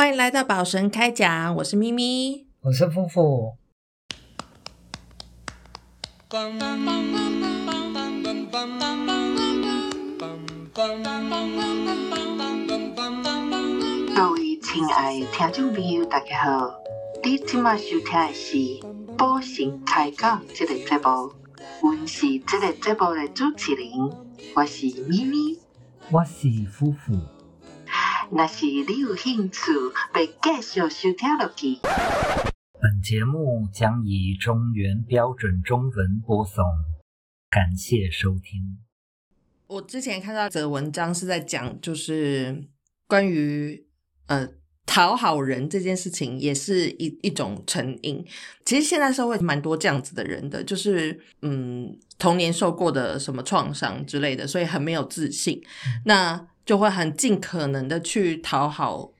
欢迎来到宝神开讲，我是咪咪。我是夫妇。各位亲爱的听众朋友，大家好！你今麦收听的是《宝神开讲》这个节目，我是这个节目的主持人，我是咪咪。我是夫妇。若是你有兴趣，要继续收听落去。本节目将以中原标准中文播送，感谢收听。我之前看到一则文章是在讲，就是关于呃讨好人这件事情，也是一一种成瘾。其实现在社会蛮多这样子的人的，就是嗯童年受过的什么创伤之类的，所以很没有自信，那就会很尽可能的去讨好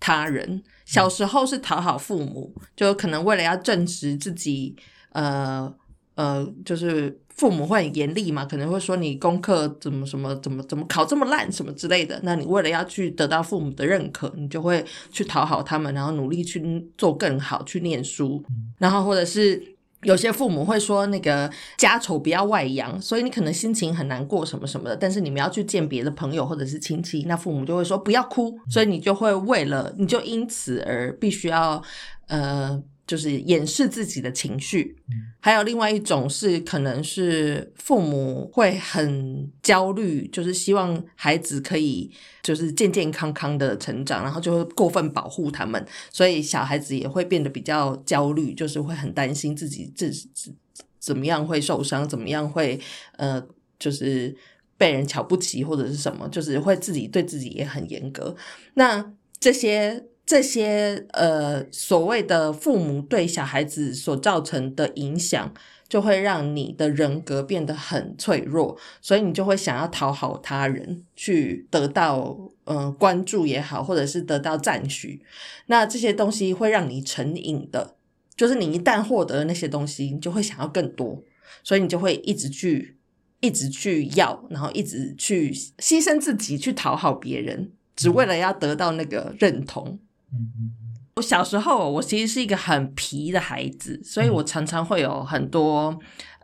他人。小时候是讨好父母，就可能为了要证实自己，呃呃，就是父母会很严厉嘛，可能会说你功课怎么什么怎么怎么考这么烂什么之类的。那你为了要去得到父母的认可，你就会去讨好他们，然后努力去做更好，去念书，然后或者是。有些父母会说那个家丑不要外扬，所以你可能心情很难过什么什么的，但是你们要去见别的朋友或者是亲戚，那父母就会说不要哭，所以你就会为了你就因此而必须要呃。就是掩饰自己的情绪，还有另外一种是，可能是父母会很焦虑，就是希望孩子可以就是健健康康的成长，然后就会过分保护他们，所以小孩子也会变得比较焦虑，就是会很担心自己自自怎么样会受伤，怎么样会呃，就是被人瞧不起或者是什么，就是会自己对自己也很严格。那这些。这些呃所谓的父母对小孩子所造成的影响，就会让你的人格变得很脆弱，所以你就会想要讨好他人，去得到呃关注也好，或者是得到赞许。那这些东西会让你成瘾的，就是你一旦获得那些东西，你就会想要更多，所以你就会一直去一直去要，然后一直去牺牲自己去讨好别人，只为了要得到那个认同。嗯嗯，我小时候我其实是一个很皮的孩子，所以我常常会有很多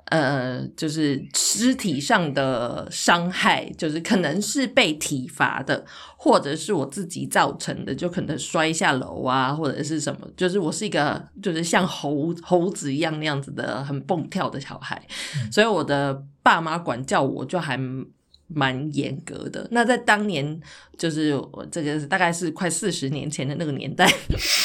呃，就是肢体上的伤害，就是可能是被体罚的，或者是我自己造成的，就可能摔下楼啊，或者是什么，就是我是一个就是像猴猴子一样那样子的很蹦跳的小孩，所以我的爸妈管教我就还。蛮严格的。那在当年，就是我这个大概是快四十年前的那个年代，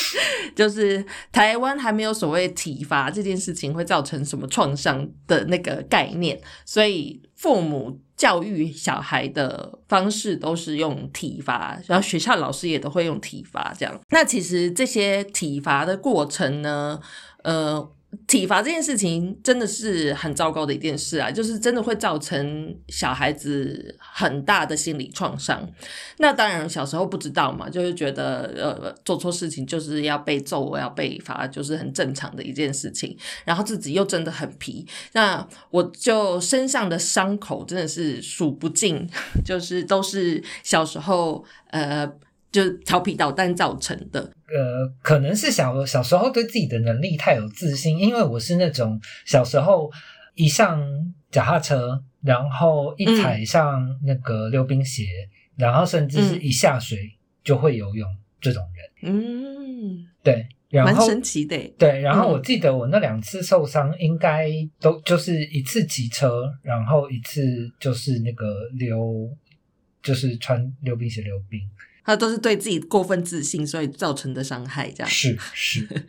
就是台湾还没有所谓体罚这件事情会造成什么创伤的那个概念，所以父母教育小孩的方式都是用体罚，然后学校老师也都会用体罚这样。那其实这些体罚的过程呢，呃。体罚这件事情真的是很糟糕的一件事啊，就是真的会造成小孩子很大的心理创伤。那当然小时候不知道嘛，就是觉得呃做错事情就是要被揍，要被罚，就是很正常的一件事情。然后自己又真的很皮，那我就身上的伤口真的是数不尽，就是都是小时候呃。就是调皮捣蛋造成的。呃，可能是小小时候对自己的能力太有自信，因为我是那种小时候一上脚踏车，然后一踩上那个溜冰鞋，然后甚至是一下水就会游泳这种人。嗯，对，蛮神奇的。对，然后我记得我那两次受伤，应该都就是一次骑车，然后一次就是那个溜，就是穿溜冰鞋溜冰。他都是对自己过分自信，所以造成的伤害，这样是是，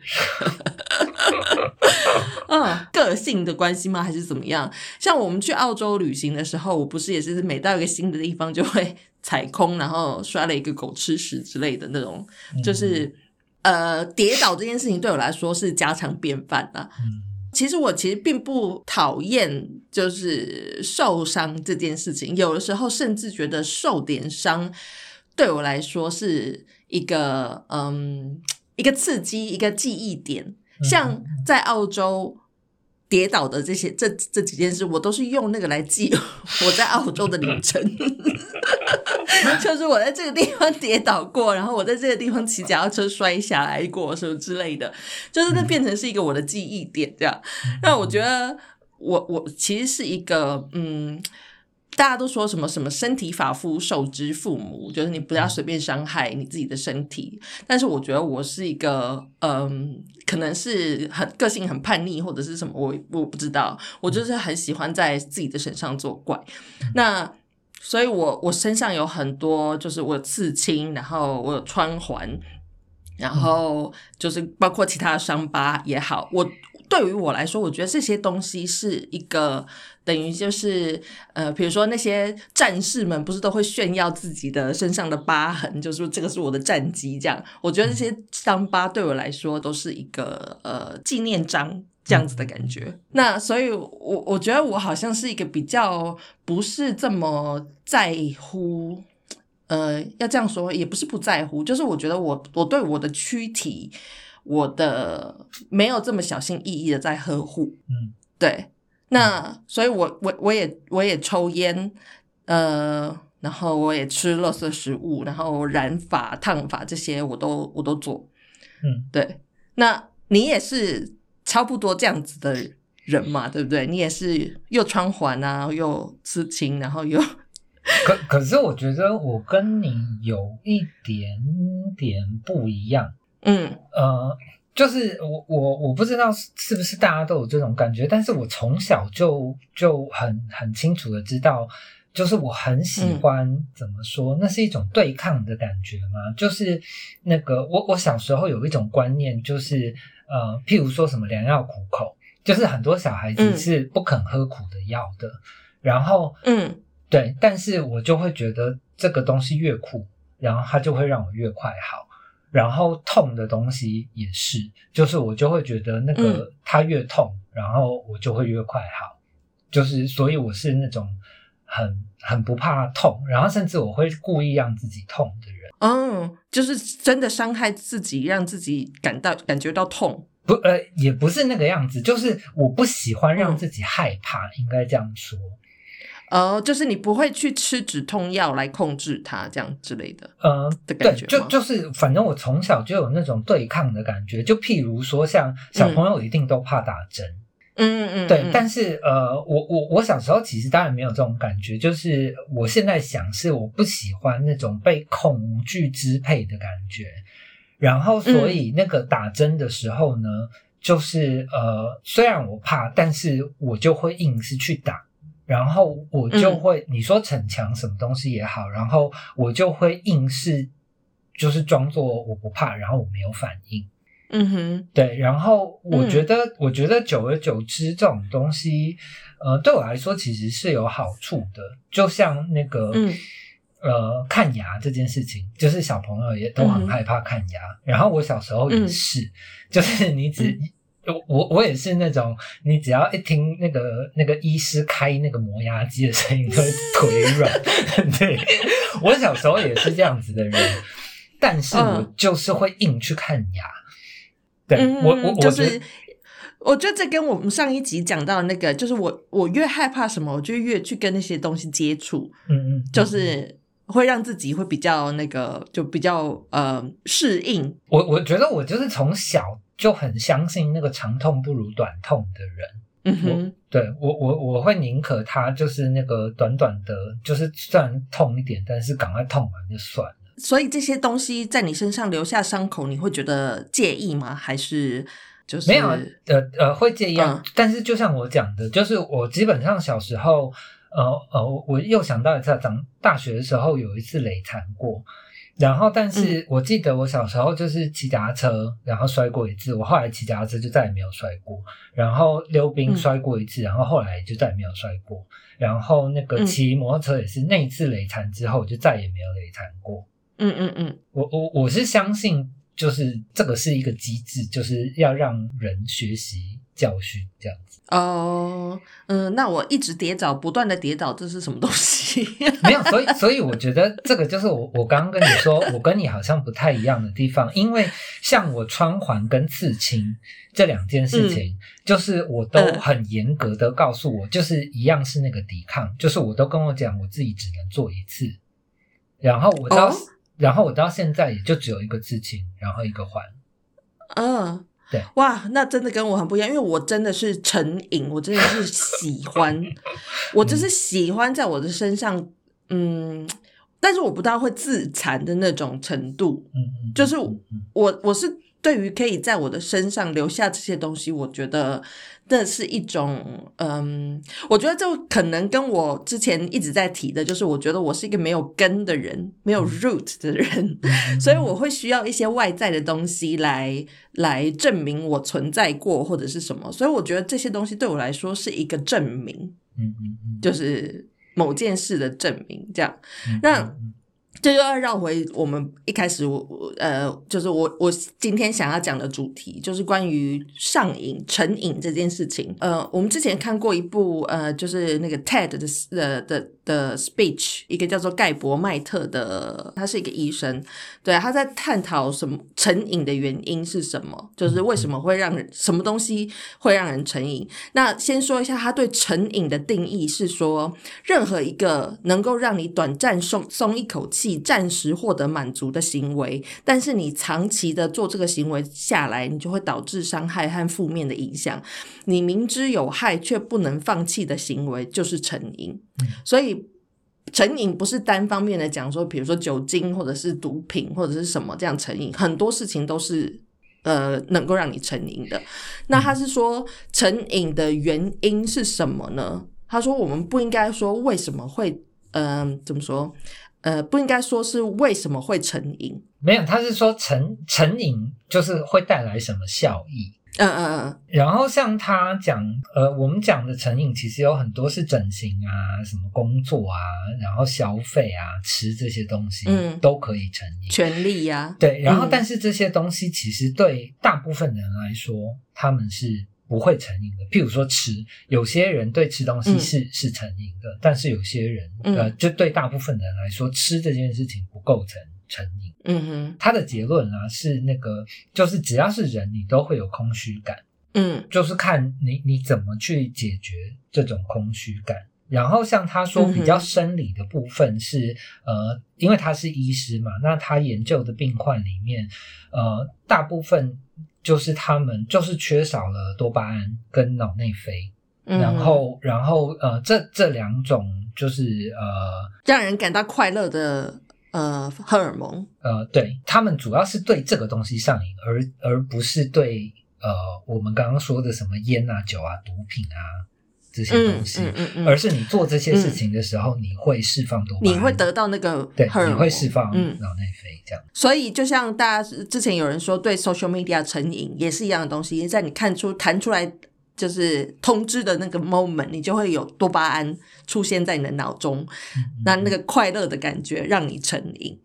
嗯，个性的关系吗？还是怎么样？像我们去澳洲旅行的时候，我不是也是每到一个新的地方就会 踩空，然后摔了一个狗吃屎之类的那种，就是呃，跌倒这件事情对我来说是家常便饭啊。嗯，其实我其实并不讨厌就是受伤这件事情，有的时候甚至觉得受点伤。对我来说是一个嗯一个刺激一个记忆点，像在澳洲跌倒的这些这这几件事，我都是用那个来记 我在澳洲的旅程。就是我在这个地方跌倒过，然后我在这个地方骑脚踏车摔下来过，什么之类的，就是那变成是一个我的记忆点，这样。那我觉得，我我其实是一个，嗯，大家都说什么什么身体发肤受之父母，就是你不要随便伤害你自己的身体。但是我觉得我是一个，嗯，可能是很个性很叛逆，或者是什么，我我不知道，我就是很喜欢在自己的身上作怪。那所以我我身上有很多，就是我有刺青，然后我有穿环，然后就是包括其他的伤疤也好，我对于我来说，我觉得这些东西是一个等于就是呃，比如说那些战士们不是都会炫耀自己的身上的疤痕，就是说这个是我的战绩，这样，我觉得这些伤疤对我来说都是一个呃纪念章。这样子的感觉，那所以，我我觉得我好像是一个比较不是这么在乎，呃，要这样说也不是不在乎，就是我觉得我我对我的躯体，我的没有这么小心翼翼的在呵护，嗯，对，那所以，我我我也我也抽烟，呃，然后我也吃垃圾食物，然后染发、烫发这些我都我都做，嗯，对，那你也是。差不多这样子的人嘛，对不对？你也是又穿环啊，又刺青，然后又……可可是我觉得我跟你有一点点不一样。嗯呃，就是我我我不知道是不是大家都有这种感觉，但是我从小就就很很清楚的知道，就是我很喜欢怎么说，那是一种对抗的感觉嘛。就是那个我我小时候有一种观念，就是。呃，譬如说什么良药苦口，就是很多小孩子是不肯喝苦的药的。然后，嗯，对，但是我就会觉得这个东西越苦，然后它就会让我越快好。然后痛的东西也是，就是我就会觉得那个它越痛，然后我就会越快好。就是所以我是那种很很不怕痛，然后甚至我会故意让自己痛的人。嗯，就是真的伤害自己，让自己感到感觉到痛。不，呃，也不是那个样子，就是我不喜欢让自己害怕，应该这样说。哦，就是你不会去吃止痛药来控制它，这样之类的。呃，的感觉，就就是反正我从小就有那种对抗的感觉。就譬如说，像小朋友一定都怕打针。嗯嗯，对，但是呃，我我我小时候其实当然没有这种感觉，就是我现在想是我不喜欢那种被恐惧支配的感觉，然后所以那个打针的时候呢，就是呃，虽然我怕，但是我就会硬是去打，然后我就会你说逞强什么东西也好，然后我就会硬是就是装作我不怕，然后我没有反应。嗯哼，对，然后我觉得，我觉得久而久之，这种东西，呃，对我来说其实是有好处的。就像那个，呃，看牙这件事情，就是小朋友也都很害怕看牙。然后我小时候也是，就是你只我我也是那种，你只要一听那个那个医师开那个磨牙机的声音，就会腿软。对，我小时候也是这样子的人，但是我就是会硬去看牙。嗯，我我就是，我觉得这跟我们上一集讲到那个，就是我我越害怕什么，我就越去跟那些东西接触，嗯嗯，就是会让自己会比较那个，就比较呃适应。我我觉得我就是从小就很相信那个长痛不如短痛的人，嗯哼，对我我我会宁可他就是那个短短的，就是虽然痛一点，但是赶快痛完就算了。所以这些东西在你身上留下伤口，你会觉得介意吗？还是就是没有？呃呃，会介意啊。但是就像我讲的，就是我基本上小时候，呃呃，我又想到一次，长大学的时候有一次累残过。然后，但是我记得我小时候就是骑脚踏车，然后摔过一次。我后来骑脚踏车就再也没有摔过。然后溜冰摔过一次，然后后来就再也没有摔过。然后那个骑摩托车也是那一次累残之后，就再也没有累残过。嗯嗯嗯，我我我是相信，就是这个是一个机制，就是要让人学习教训，这样子。哦，嗯，那我一直跌倒，不断的跌倒，这是什么东西？没有，所以所以我觉得这个就是我我刚刚跟你说，我跟你好像不太一样的地方，因为像我穿环跟刺青这两件事情，就是我都嗯很严格的告诉我，就是一样是那个抵抗，就是我都跟我讲，我自己只能做一次，然后我到、哦然后我到现在也就只有一个刺青，然后一个环。嗯，对，哇，那真的跟我很不一样，因为我真的是成瘾，我真的是喜欢，我就是喜欢在我的身上，嗯，但是我不大会自残的那种程度，嗯嗯，就是我我是对于可以在我的身上留下这些东西，我觉得那是一种，嗯，我觉得就可能跟我之前一直在提的，就是我觉得我是一个没有根的人，没有 root 的人，嗯所以我会需要一些外在的东西来来证明我存在过或者是什么，所以我觉得这些东西对我来说是一个证明，嗯嗯嗯，就是某件事的证明，这样。让那这就要绕回我们一开始我呃，就是我我今天想要讲的主题，就是关于上瘾、成瘾这件事情。呃，我们之前看过一部呃，就是那个 TED 的的的的 speech，一个叫做盖博麦特的，他是一个医生，对，他在探讨什么成瘾的原因是什么，就是为什么会让人什么东西会让人成瘾。那先说一下他对成瘾的定义是说，任何一个能够让你短暂松松一口气、暂时获得满足的行为，但是你长期的做这个行为下来，你就会导致伤害和负面的影响。你明知有害却不能放弃的行为，就是成瘾。所以。成瘾不是单方面的讲说，比如说酒精或者是毒品或者是什么这样成瘾，很多事情都是呃能够让你成瘾的。那他是说成瘾的原因是什么呢？他说我们不应该说为什么会，嗯、怎么说？呃，不应该说是为什么会成瘾。没有，他是说成成瘾就是会带来什么效益。嗯嗯嗯。然后像他讲，呃，我们讲的成瘾其实有很多是整形啊、什么工作啊，然后消费啊、吃这些东西，嗯。都可以成瘾。权利呀、对，然后嗯但是这些东西其实对大部分人来说，他们是不会成瘾的。譬如说吃，有些人对吃东西嗯。是、是成瘾的，但是有些人，嗯。呃，就对大部分人来说，吃这件事情不构成成瘾。嗯哼，他的结论啊是那个，就是只要是人，你都会有空虚感。嗯就是看你你怎么去解决这种空虚感。然后像他说比较生理的部分是、呃，因为他是医师嘛，那他研究的病患里面，呃，大部分就是他们就是缺少了多巴胺跟脑内啡，嗯，然后然后呃这这两种就是呃让人感到快乐的呃荷尔蒙。呃，对他们主要是对这个东西上瘾，而而不是对呃我们刚刚说的什么烟啊、酒啊、毒品啊这些嗯东西，嗯嗯嗯，而是你做这些事情的时候，你会释放多巴胺，你会得到那个对，你会释放嗯。脑内啡这样。所以，就像大家之前有人说对 social media 成瘾，也是一样的东西，在你看出弹出来就是通知的那个 moment，你就会有多巴胺出现在你的脑中，那那个快乐的感觉让你成瘾。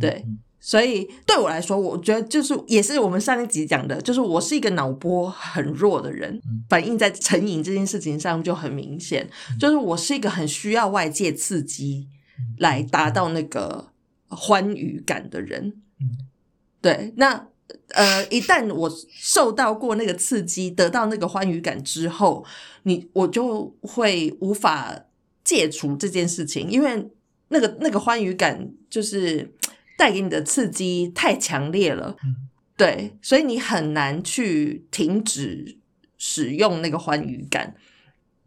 对。嗯。所以对我来说，我觉得就是也是我们上一集讲的，就是我是一个脑波很弱的人，嗯。反映在成瘾这件事情上就很明显，就是我是一个很需要外界刺激嗯。来达到那个欢愉感的人。嗯。对，那呃，一旦我受到过那个刺激，得到那个欢愉感之后，你我就会无法戒除这件事情，因为那个那个欢愉感就是带给你的刺激太强烈了，嗯。对，所以你很难去停止使用那个欢愉感，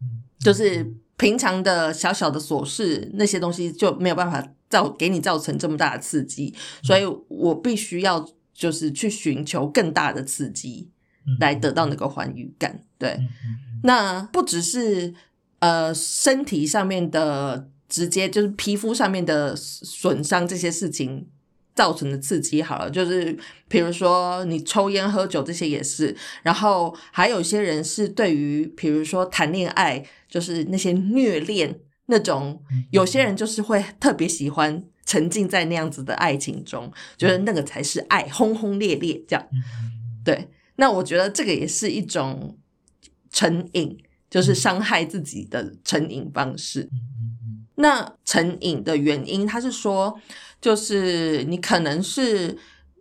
嗯。就是平常的小小的琐事那些东西就没有办法造给你造成这么大的刺激，所以我必须要就是去寻求更大的刺激嗯来得到那个欢愉感，对。那不只是呃身体上面的直接就是皮肤上面的损伤这些事情造成的刺激，好了，就是比如说你抽烟喝酒这些也是，然后还有一些人是对于比如说谈恋爱，就是那些虐恋那种嗯，有些人就是会特别喜欢沉浸在那样子的爱情中，觉得那个才是爱，轰轰烈烈这样。对，那我觉得这个也是一种成瘾，就是伤害自己的成瘾方式。那成瘾的原因，他是说，就是你可能是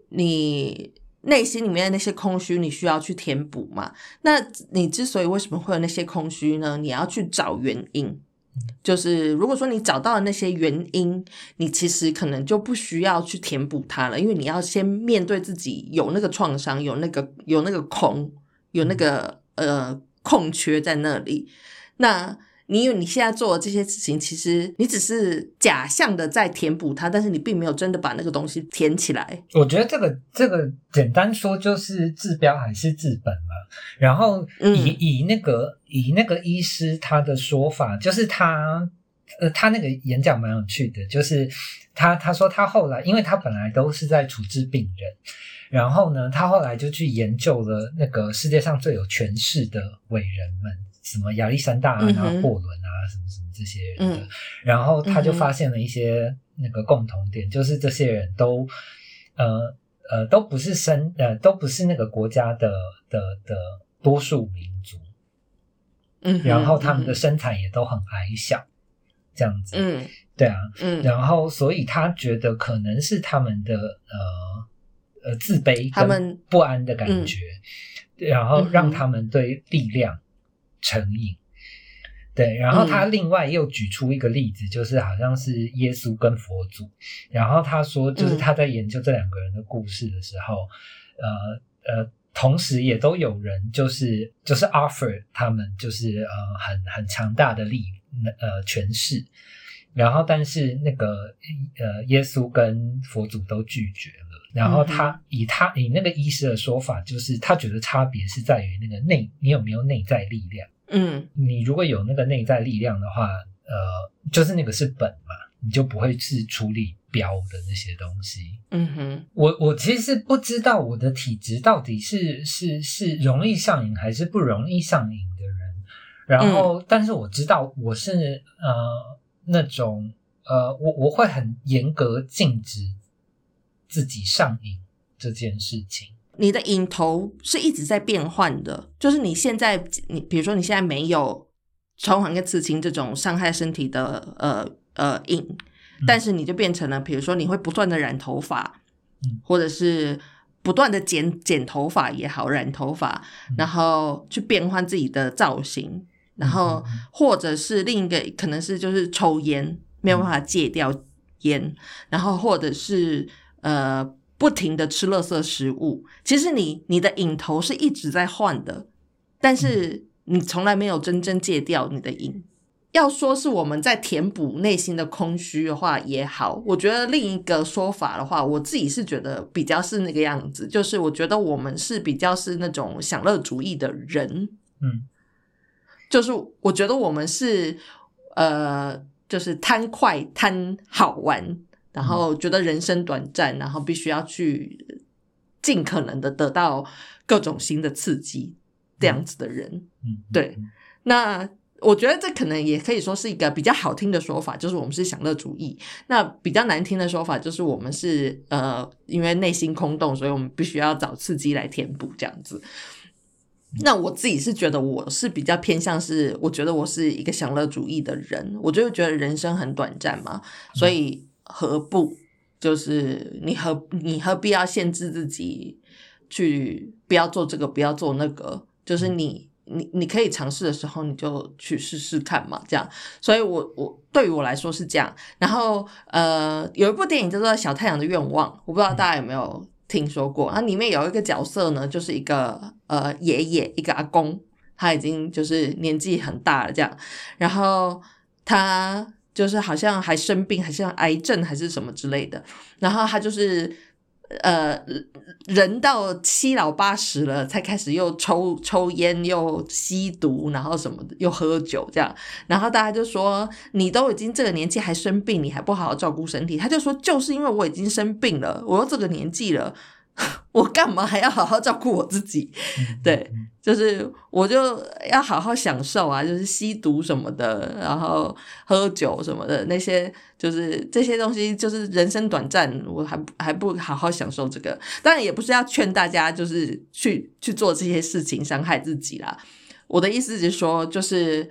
你内心里面的那些空虚，你需要去填补嘛。那你之所以为什么会有那些空虚呢？你要去找原因。就是如果说你找到了那些原因，你其实可能就不需要去填补它了，因为你要先面对自己有那个创伤，有那个有那个空，有那个呃空缺在那里。那你有你现在做的这些事情，其实你只是假象的在填补它，但是你并没有真的把那个东西填起来。我觉得这个这个简单说就是治标还是治本嘛。然后以、嗯以那个以那个医师他的说法，就是他呃他那个演讲蛮有趣的，就是他他说他后来，因为他本来都是在处置病人，然后呢，他后来就去研究了那个世界上最有权势的伟人们，什么亚历山大啊、嗯哼。拿破仑啊，什么什么这些人的。嗯。然后他就发现了一些那个共同点，就是这些人都呃呃都不是生呃都不是那个国家的的的多数民族，嗯，然后他们的嗯身材也都很矮小，这样子，嗯。对啊，嗯，然后所以他觉得可能是他们的呃呃自卑、他们不安的感觉，然后让他们对力量成瘾。对，然后他嗯。另外又举出一个例子，就是好像是耶稣跟佛祖，然后他说，就是嗯。他在研究这两个人的故事的时候，呃呃，同时也都有人就是就是 offer 他们就是呃很很强大的力呃权势，然后但是那个呃耶稣跟佛祖都拒绝了，然后他、嗯以他以那个医师的说法，就是他觉得差别是在于那个内你有没有内在力量。嗯你如果有那个内在力量的话，呃，就是那个是本嘛，你就不会是处理标的那些东西。嗯哼，我我其实不知道我的体质到底是是是容易上瘾还是不容易上瘾的人，然后、但是我知道我是呃那种呃我我会很严格禁止自己上瘾这件事情。你的影头是一直在变换的，就是你现在，你比如说你现在没有传环跟刺青这种伤害身体的呃呃瘾，但是你就变成了，比如说你会不断的染头发，嗯。或者是不断的剪剪头发也好，染头发，嗯。然后去变换自己的造型，然后或者是另一个可能是就是抽烟没有办法戒掉烟，然后或者是呃不停的吃垃圾食物。其实你你的瘾头是一直在换的，但是你从来没有真正戒掉你的瘾。要说是我们在填补内心的空虚的话也好，我觉得另一个说法的话，我自己是觉得比较是那个样子，就是我觉得我们是比较是那种享乐主义的人，嗯就是我觉得我们是呃，就是贪快、贪好玩，然后觉得人生短暂，然后必须要去尽可能的得到各种新的刺激，这样子的人。嗯，对嗯那我觉得这可能也可以说是一个比较好听的说法，就是我们是享乐主义。那比较难听的说法就是我们是呃，因为内心空洞，所以我们必须要找刺激来填补这样子。那我自己是觉得我是比较偏向是，我觉得我是一个享乐主义的人，我就觉得人生很短暂嘛，所以何不就是你何你何必要限制自己去不要做这个，不要做那个，就是你你你可以尝试的时候，你就去试试看嘛，这样。所以我我对于我来说是这样。然后呃，有一部电影叫做《小太阳的愿望》，我不知道大家有没有听说过。啊，里面有一个角色呢，就是一个呃爷爷，一个阿公，他已经就是年纪很大了，这样。然后他就是好像还生病，还像癌症还是什么之类的。然后他就是呃，人到七老八十了，才开始又抽抽烟，又吸毒，然后什么的，又喝酒这样。然后大家就说：“你都已经这个年纪还生病，你还不好好照顾身体？”他就说：“就是因为我已经生病了，我又这个年纪了，我干嘛还要好好照顾我自己？”嗯对，就是我就要好好享受啊，就是吸毒什么的，然后喝酒什么的那些，就是这些东西，就是人生短暂，我还还不好好享受这个。当然也不是要劝大家就是去去做这些事情伤害自己啦，我的意思是说，就是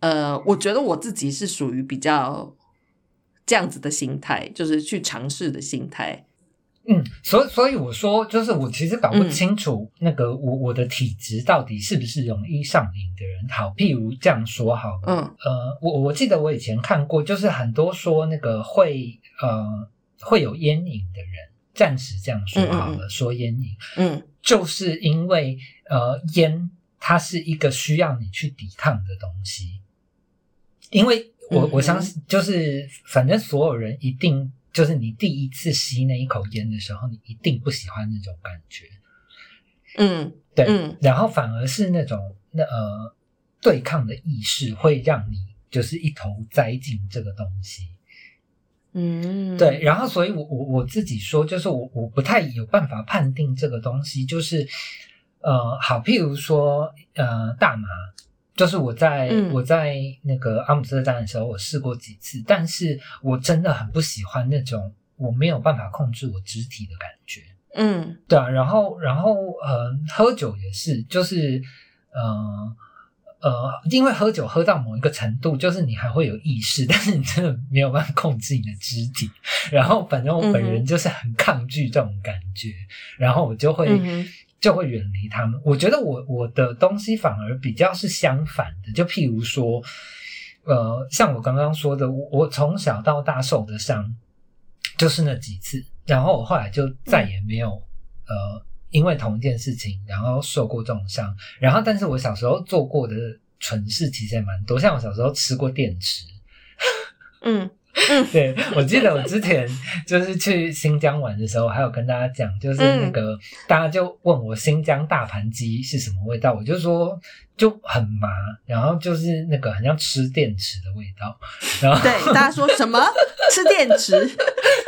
呃，我觉得我自己是属于比较这样子的心态，就是去尝试的心态。嗯，所以所以我说，就是我其实搞不嗯清楚那个我我的体质到底是不是容易上瘾的人。好，譬如这样说好了，嗯。呃，我我记得我以前看过，就是很多说那个会呃会有烟瘾的人，暂时这样说好了，说烟瘾，嗯。就是因为呃烟它是一个需要你去抵抗的东西，因为我我相信就是反正所有人一定就是你第一次吸那一口烟的时候，你一定不喜欢那种感觉，嗯对，嗯然后反而是那种那呃对抗的意识会让你就是一头栽进这个东西。嗯，对，然后所以我我我自己说，就是我我不太有办法判定这个东西，就是呃，好，譬如说呃，大麻，就是我在、嗯我在那个阿姆斯特丹的时候，我试过几次，但是我真的很不喜欢那种我没有办法控制我肢体的感觉。嗯对啊，然后然后呃，喝酒也是，就是呃呃，因为喝酒喝到某一个程度，就是你还会有意识，但是你真的没有办法控制你的肢体。然后反正我本人就是很抗拒这种感觉，然后我就会、就会远离他们。我觉得我我的东西反而比较是相反的，就譬如说，呃，像我刚刚说的，我我从小到大受的伤就是那几次，然后我后来就再也没有、呃因为同一件事情然后受过这种伤，然后但是我小时候做过的蠢事其实也蛮多，像我小时候吃过电池。嗯 对，我记得我之前就是去新疆玩的时候，还有跟大家讲，就是那个、大家就问我新疆大盘鸡是什么味道，我就说就很麻，然后就是那个很像吃电池的味道，然后对，大家说什么吃电池？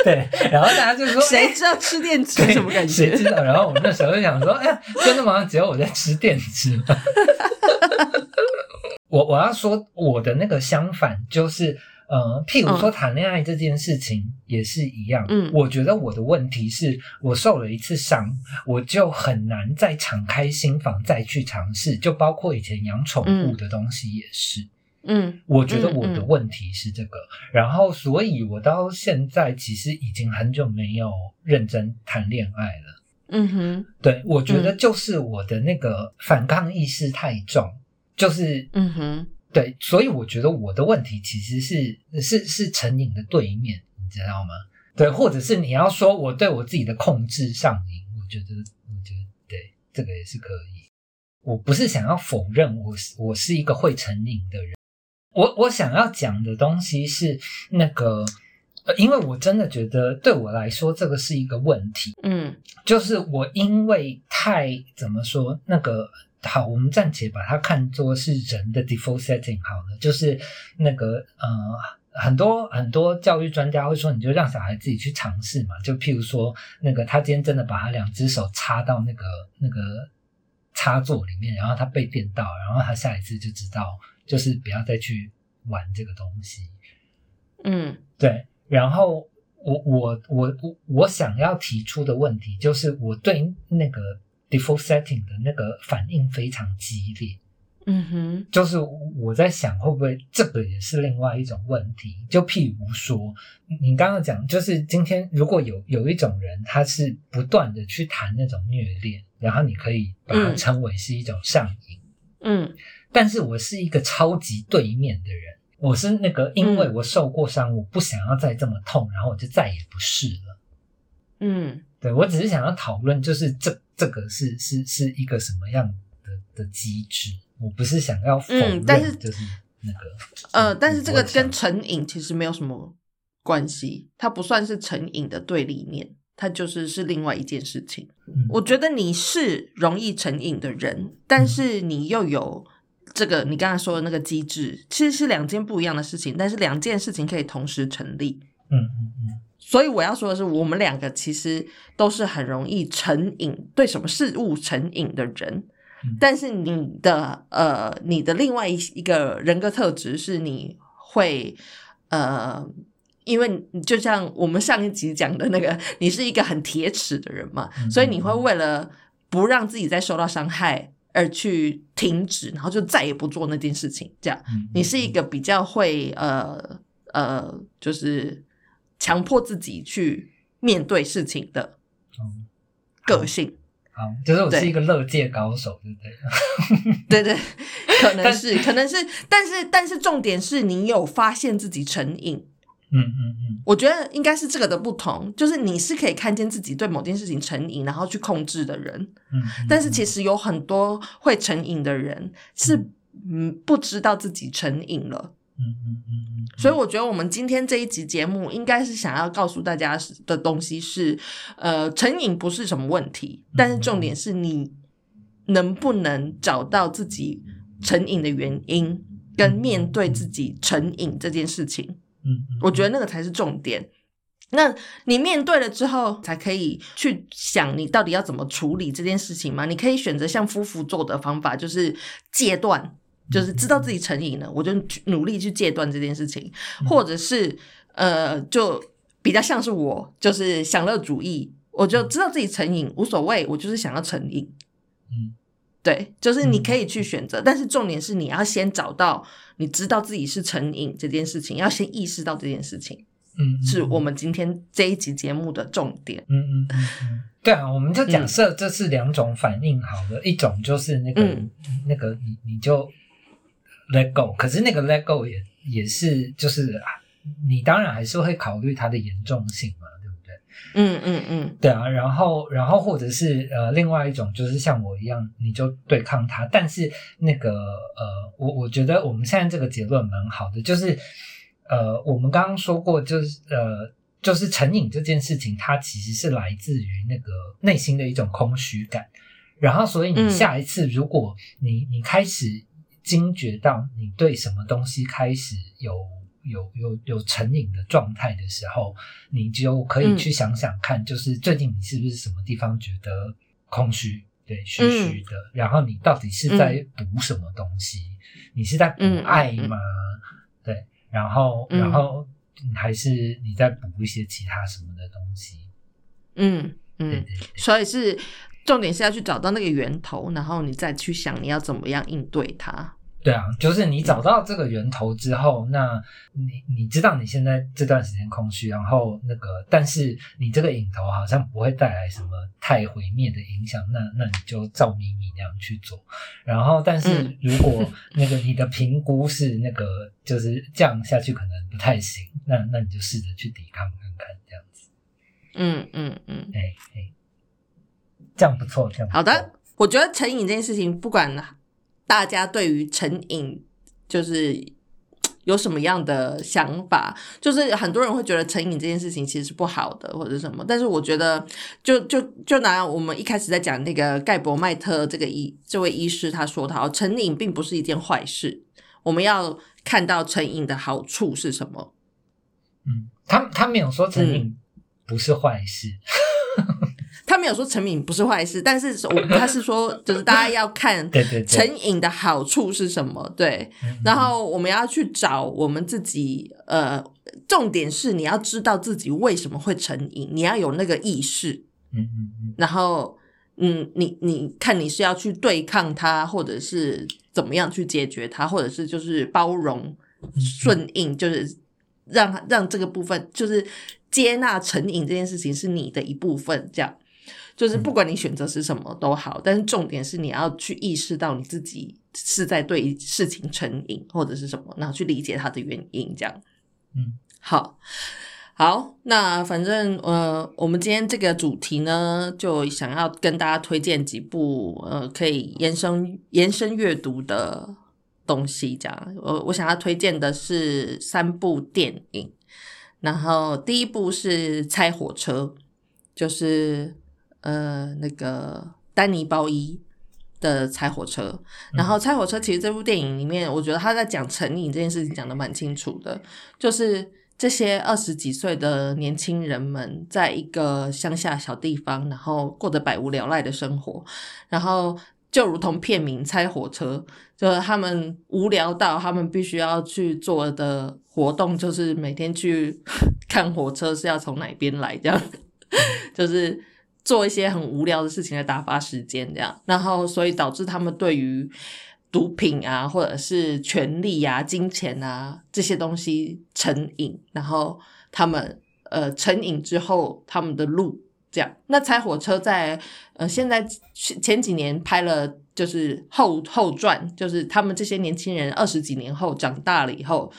对，然后大家就说谁知道吃电池对什么感觉？谁知道？然后我那时候就想说，哎呀，真的吗？只有我在吃电池吗？我我要说我的那个相反就是。呃，譬如说谈恋爱这件事情也是一样，嗯。我觉得我的问题是我受了一次伤，我就很难再敞开心房再去尝试，就包括以前养宠物的东西也是。嗯。我觉得我的问题是这个，然后所以我到现在其实已经很久没有认真谈恋爱了。嗯哼。对，我觉得嗯。就是我的那个反抗意识太重，就是嗯哼对，所以我觉得我的问题其实是是是成瘾的对面，你知道吗？对，或者是你要说我对我自己的控制上瘾，我觉得我觉得对这个也是可以。我不是想要否认我是我是一个会成瘾的人，我我想要讲的东西是那个，呃，因为我真的觉得对我来说这个是一个问题，嗯就是我因为太怎么说那个好，我们暂且把它看作是人的 default setting 好了，就是那个呃，很多很多教育专家会说，你就让小孩自己去尝试嘛，就譬如说那个他今天真的把他两只手插到那个那个插座里面，然后他被电到，然后他下一次就知道，就是不要再去玩这个东西。嗯对，然后我我我我我想要提出的问题就是，我对那个 default setting 的那个反应非常激烈，嗯哼就是我在想会不会这个也是另外一种问题？就譬如说，你刚刚讲，就是今天如果有有一种人，他是不断的去谈那种虐恋，然后你可以把它嗯称为是一种上瘾。嗯但是我是一个超级对面的人，我是那个因为我受过伤，我不想要再这么痛，然后我就再也不试了。嗯对我只是想要讨论，就是这这个是是是一个什么样的的机制，我不是想要否认，嗯但是就是那个呃，但是这个跟成瘾其实没有什么关系，它不算是成瘾的对立面，它就是是另外一件事情。嗯我觉得你是容易成瘾的人，但是你又有这个你刚才说的那个机制，其实是两件不一样的事情，但是两件事情可以同时成立。嗯嗯嗯所以我要说的是，我们两个其实都是很容易成瘾，对什么事物成瘾的人。嗯但是你的呃，你的另外一一个人格特质是你会呃，因为就像我们上一集讲的那个，你是一个很铁齿的人嘛，嗯所以你会为了不让自己再受到伤害，而去停止，然后就再也不做那件事情。这样，嗯你是一个比较会呃呃，就是强迫自己去面对事情的嗯个性。好，就是我是一个乐界高手，对不对？对 对，可能是，可能是，但是但是重点是你有发现自己成瘾。嗯嗯嗯我觉得应该是这个的不同，就是你是可以看见自己对某件事情成瘾，然后去控制的人，嗯，但是其实有很多会成瘾的人是嗯不知道自己成瘾了。嗯嗯嗯嗯，所以我觉得我们今天这一集节目应该是想要告诉大家的东西是，呃，成瘾不是什么问题，但是重点是你能不能找到自己成瘾的原因，跟面对自己成瘾这件事情。嗯嗯，我觉得那个才是重点。那你面对了之后，才可以去想你到底要怎么处理这件事情嘛？你可以选择像夫妇做的方法，就是戒断，就是知道自己成瘾了，我就去努力去戒断这件事情，或者是呃，就比较像是我，就是享乐主义，我就知道自己成瘾无所谓，我就是想要成瘾。嗯。对，就是你可以去选择，但是重点是你要先找到你知道自己是成瘾这件事情，要先意识到这件事情，嗯，是我们今天这一集节目的重点。嗯嗯对啊，我们就假设这是两种反应好了，一种就是那个、嗯。那个你你就 let go，可是那个 let go 也也是就是啊你当然还是会考虑它的严重性嘛，对不对？嗯嗯嗯。对啊，然后然后或者是呃另外一种就是像我一样，你就对抗它，但是那个呃我我觉得我们现在这个结论蛮好的，就是呃我们刚刚说过，就是呃就是成瘾这件事情，它其实是来自于那个内心的一种空虚感，然后所以你嗯。下一次如果你你开始惊觉到你对什么东西开始有有有有成瘾的状态的时候，你就可以去想想看，就是最近你是不是什么地方觉得空虚，对，虚虚的，然后你到底是在补什么东西？你是在补爱吗？对，然后嗯然后还是你在补一些其他什么的东西？嗯嗯，对对对，所以是重点是要去找到那个源头，然后你再去想你要怎么样应对它。对啊，就是你找到这个源头之后，那你你知道你现在这段时间空虚，然后那个，但是你这个影头好像不会带来什么太毁灭的影响，那那你就照咪咪那样去做。然后，但是嗯如果那个你的评估是那个就是这样下去可能不太行，那那你就试着去抵抗看看，这样子。嗯嗯嗯，哎哎，这样不错，这样不错好的。我觉得成瘾这件事情，不管大家对于成瘾就是有什么样的想法，就是很多人会觉得成瘾这件事情其实是不好的，或者什么。但是我觉得就，就就拿我们一开始在讲那个盖博麦特这个医这位医师他说的好，成瘾并不是一件坏事，我们要看到成瘾的好处是什么。嗯，他他没有说成瘾不是坏事。没有说成瘾不是坏事，但是我他是说，就是大家要看 成瘾的好处是什么，对，嗯然后我们要去找我们自己，呃，重点是你要知道自己为什么会成瘾，你要有那个意识，嗯嗯嗯。然后，嗯，你你看你是要去对抗它，或者是怎么样去解决它，或者是就是包容、顺应，就是让让这个部分就是接纳成瘾这件事情是你的一部分，这样。就是不管你选择是什么都好，但是重点是你要去意识到你自己是在对事情成瘾或者是什么，然后去理解它的原因，这样。嗯，好，好，那反正呃，我们今天这个主题呢，就想要跟大家推荐几部呃可以延伸延伸阅读的东西，这样。我我想要推荐的是三部电影，然后第一部是《猜火车》，就是呃那个丹尼包伊。的猜火车，然后猜火车其实这部电影里面，我觉得他在讲成瘾这件事情讲的蛮清楚的，就是这些二十几岁的年轻人们，在一个乡下小地方，然后过着百无聊赖的生活，然后就如同片名《猜火车》，就是他们无聊到他们必须要去做的活动，就是每天去 看火车是要从哪边来，这样。就是做一些很无聊的事情来打发时间，这样，然后所以导致他们对于毒品啊，或者是权力啊、金钱啊这些东西成瘾，然后他们呃成瘾之后，他们的路这样。那拆火车在呃现在前几年拍了，就是后后传，就是他们这些年轻人二十几年后长大了以后，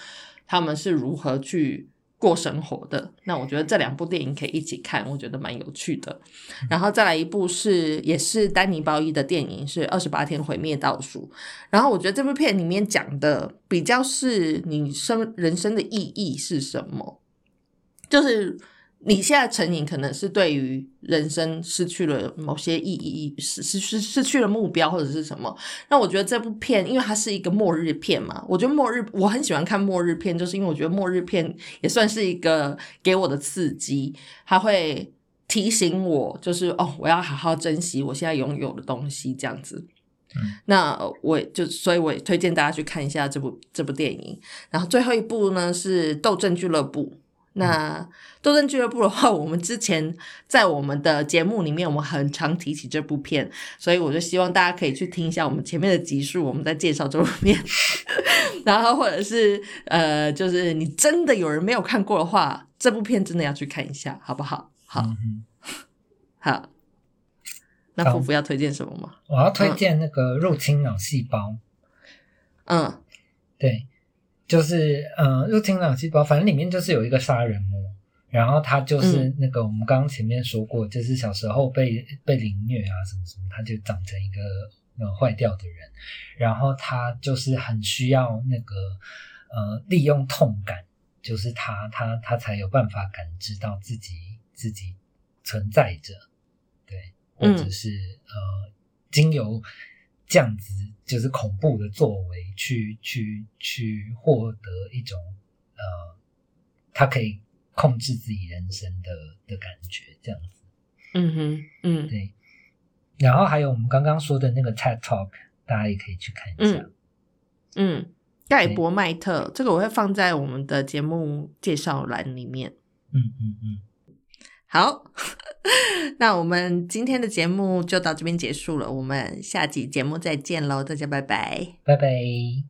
他们是如何去。过生活的那，我觉得这两部电影可以一起看，我觉得蛮有趣的。然后再来一部是也是丹尼鲍伊的电影，是《二十八天毁灭倒数》。然后我觉得这部片里面讲的比较是你生人生的意义是什么，就是。你现在成瘾，可能是对于人生失去了某些意义，失失失失去了目标或者是什么。那我觉得这部片，因为它是一个末日片嘛，我觉得末日我很喜欢看末日片，就是因为我觉得末日片也算是一个给我的刺激，它会提醒我，就是哦，我要好好珍惜我现在拥有的东西，这样子。那我就所以我也推荐大家去看一下这部这部电影。然后最后一部呢是《斗阵俱乐部》。那斗争俱乐部的话，我们之前在我们的节目里面，我们很常提起这部片，所以我就希望大家可以去听一下我们前面的集数，我们在介绍这部片。然后或者是呃，就是你真的有人没有看过的话，这部片真的要去看一下，好不好？好，好。那夫妇要推荐什么吗？我要推荐那个入侵脑细胞。嗯，对。就是嗯，入侵脑细胞，反正里面就是有一个杀人魔，然后他就是那个我们刚刚前面说过，就是小时候被被凌虐啊什么什么，他就长成一个呃坏掉的人，然后他就是很需要那个呃利用痛感，就是他他他才有办法感知到自己自己存在着，对，或者是呃经由。这样子就是恐怖的作为，去去去获得一种呃，他可以控制自己人生的的感觉，这样子。嗯哼，嗯，对。然后还有我们刚刚说的那个 TED Talk，大家也可以去看一下。嗯，盖博麦特，这个我会放在我们的节目介绍栏里面。嗯嗯嗯。好，那我们今天的节目就到这边结束了。我们下集节目再见喽，大家拜拜，拜拜。